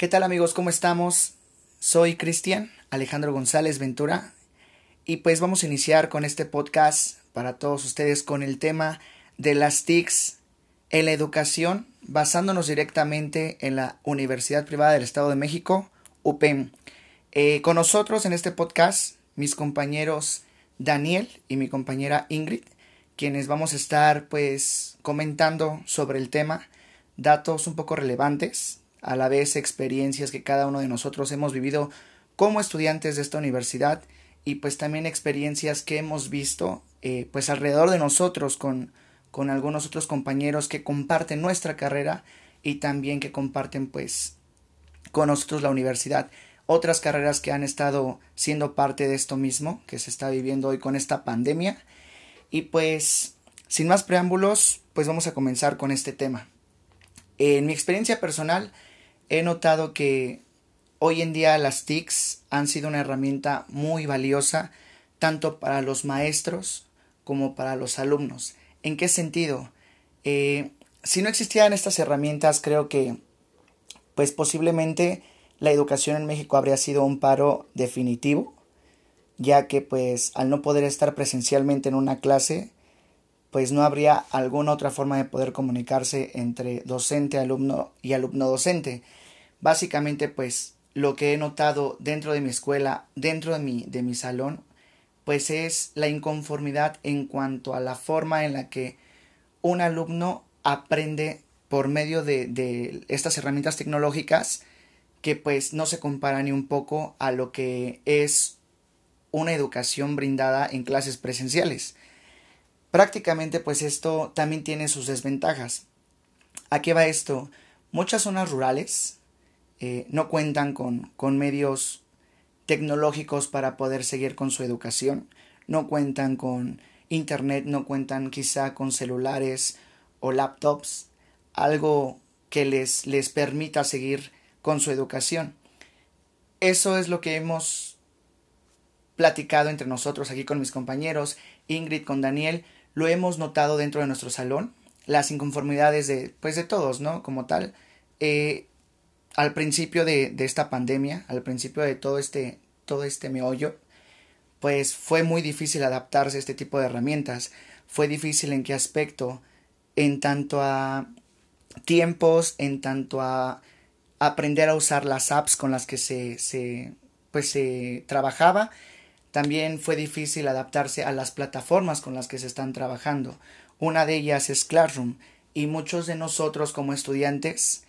¿Qué tal amigos? ¿Cómo estamos? Soy Cristian Alejandro González Ventura y pues vamos a iniciar con este podcast para todos ustedes con el tema de las TICs en la educación basándonos directamente en la Universidad Privada del Estado de México, UPEM. Eh, con nosotros en este podcast mis compañeros Daniel y mi compañera Ingrid, quienes vamos a estar pues comentando sobre el tema, datos un poco relevantes a la vez experiencias que cada uno de nosotros hemos vivido como estudiantes de esta universidad y pues también experiencias que hemos visto eh, pues alrededor de nosotros con, con algunos otros compañeros que comparten nuestra carrera y también que comparten pues con nosotros la universidad. Otras carreras que han estado siendo parte de esto mismo que se está viviendo hoy con esta pandemia. Y pues sin más preámbulos pues vamos a comenzar con este tema. En mi experiencia personal he notado que hoy en día las TICs han sido una herramienta muy valiosa tanto para los maestros como para los alumnos. ¿En qué sentido? Eh, si no existieran estas herramientas, creo que pues posiblemente la educación en México habría sido un paro definitivo, ya que pues al no poder estar presencialmente en una clase, pues no habría alguna otra forma de poder comunicarse entre docente, alumno y alumno docente. Básicamente, pues lo que he notado dentro de mi escuela, dentro de mi, de mi salón, pues es la inconformidad en cuanto a la forma en la que un alumno aprende por medio de, de estas herramientas tecnológicas que pues no se compara ni un poco a lo que es una educación brindada en clases presenciales. Prácticamente pues esto también tiene sus desventajas. ¿A qué va esto? Muchas zonas rurales eh, no cuentan con, con medios tecnológicos para poder seguir con su educación, no cuentan con internet, no cuentan quizá con celulares o laptops, algo que les, les permita seguir con su educación. Eso es lo que hemos platicado entre nosotros aquí con mis compañeros, Ingrid con Daniel, lo hemos notado dentro de nuestro salón, las inconformidades de, pues de todos, ¿no? Como tal, eh, al principio de, de, esta pandemia, al principio de todo este, todo este meollo, pues fue muy difícil adaptarse a este tipo de herramientas. Fue difícil en qué aspecto, en tanto a tiempos, en tanto a aprender a usar las apps con las que se, se pues se trabajaba. También fue difícil adaptarse a las plataformas con las que se están trabajando. Una de ellas es Classroom y muchos de nosotros como estudiantes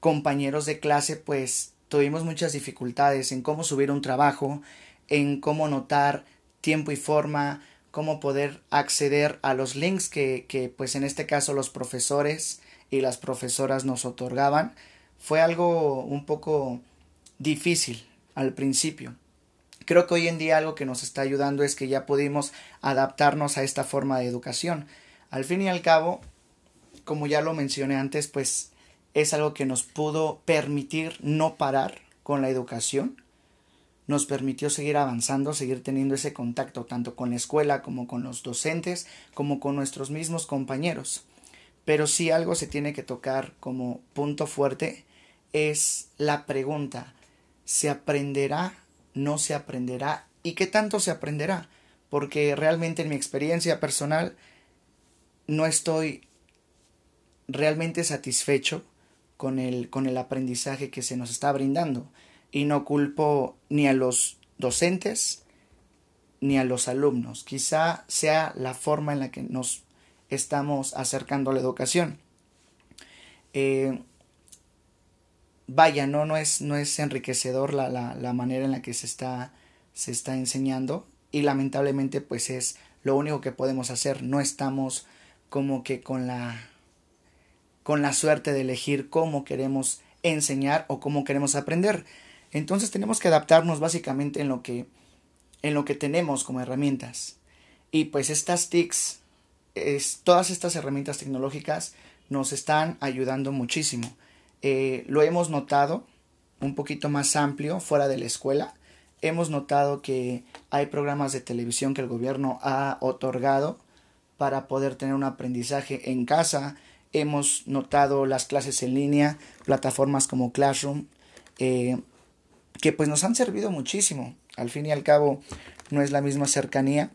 compañeros de clase pues tuvimos muchas dificultades en cómo subir un trabajo, en cómo notar tiempo y forma, cómo poder acceder a los links que, que pues en este caso los profesores y las profesoras nos otorgaban. Fue algo un poco difícil al principio. Creo que hoy en día algo que nos está ayudando es que ya pudimos adaptarnos a esta forma de educación. Al fin y al cabo, como ya lo mencioné antes, pues es algo que nos pudo permitir no parar con la educación, nos permitió seguir avanzando, seguir teniendo ese contacto tanto con la escuela como con los docentes, como con nuestros mismos compañeros. Pero si algo se tiene que tocar como punto fuerte es la pregunta, ¿se aprenderá? ¿No se aprenderá? ¿Y qué tanto se aprenderá? Porque realmente en mi experiencia personal no estoy realmente satisfecho con el, con el aprendizaje que se nos está brindando. Y no culpo ni a los docentes ni a los alumnos. Quizá sea la forma en la que nos estamos acercando a la educación. Eh, vaya, no, no, es, no es enriquecedor la, la, la, manera en la que se está, se está enseñando y lamentablemente pues es lo único que podemos hacer. No estamos como que con la con la suerte de elegir cómo queremos enseñar o cómo queremos aprender. Entonces tenemos que adaptarnos básicamente en lo que en lo que tenemos como herramientas. Y pues estas TICs, es, todas estas herramientas tecnológicas nos están ayudando muchísimo. Eh, lo hemos notado un poquito más amplio fuera de la escuela. Hemos notado que hay programas de televisión que el gobierno ha otorgado para poder tener un aprendizaje en casa, hemos notado las clases en línea, plataformas como Classroom, eh, que pues nos han servido muchísimo. Al fin y al cabo no es la misma cercanía,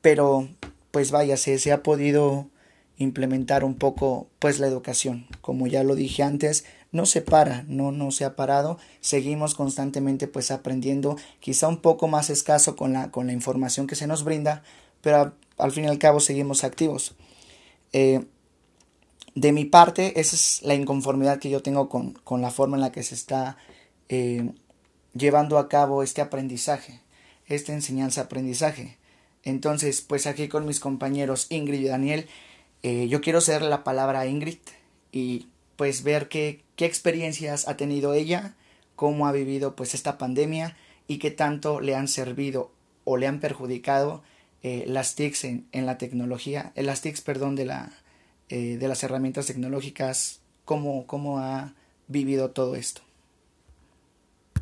pero pues vaya, se, se ha podido implementar un poco pues la educación. Como ya lo dije antes, no se para, no, no se ha parado, seguimos constantemente pues aprendiendo, quizá un poco más escaso con la, con la información que se nos brinda, pero al fin y al cabo seguimos activos. Eh, de mi parte, esa es la inconformidad que yo tengo con, con la forma en la que se está eh, llevando a cabo este aprendizaje, esta enseñanza-aprendizaje. Entonces, pues aquí con mis compañeros Ingrid y Daniel, eh, yo quiero ser la palabra a Ingrid y pues ver qué, qué experiencias ha tenido ella, cómo ha vivido pues esta pandemia y qué tanto le han servido o le han perjudicado eh, las TICs en, en, la tecnología, eh, las TICs, perdón, de, la, eh, de las herramientas tecnológicas, cómo, cómo ha vivido todo esto.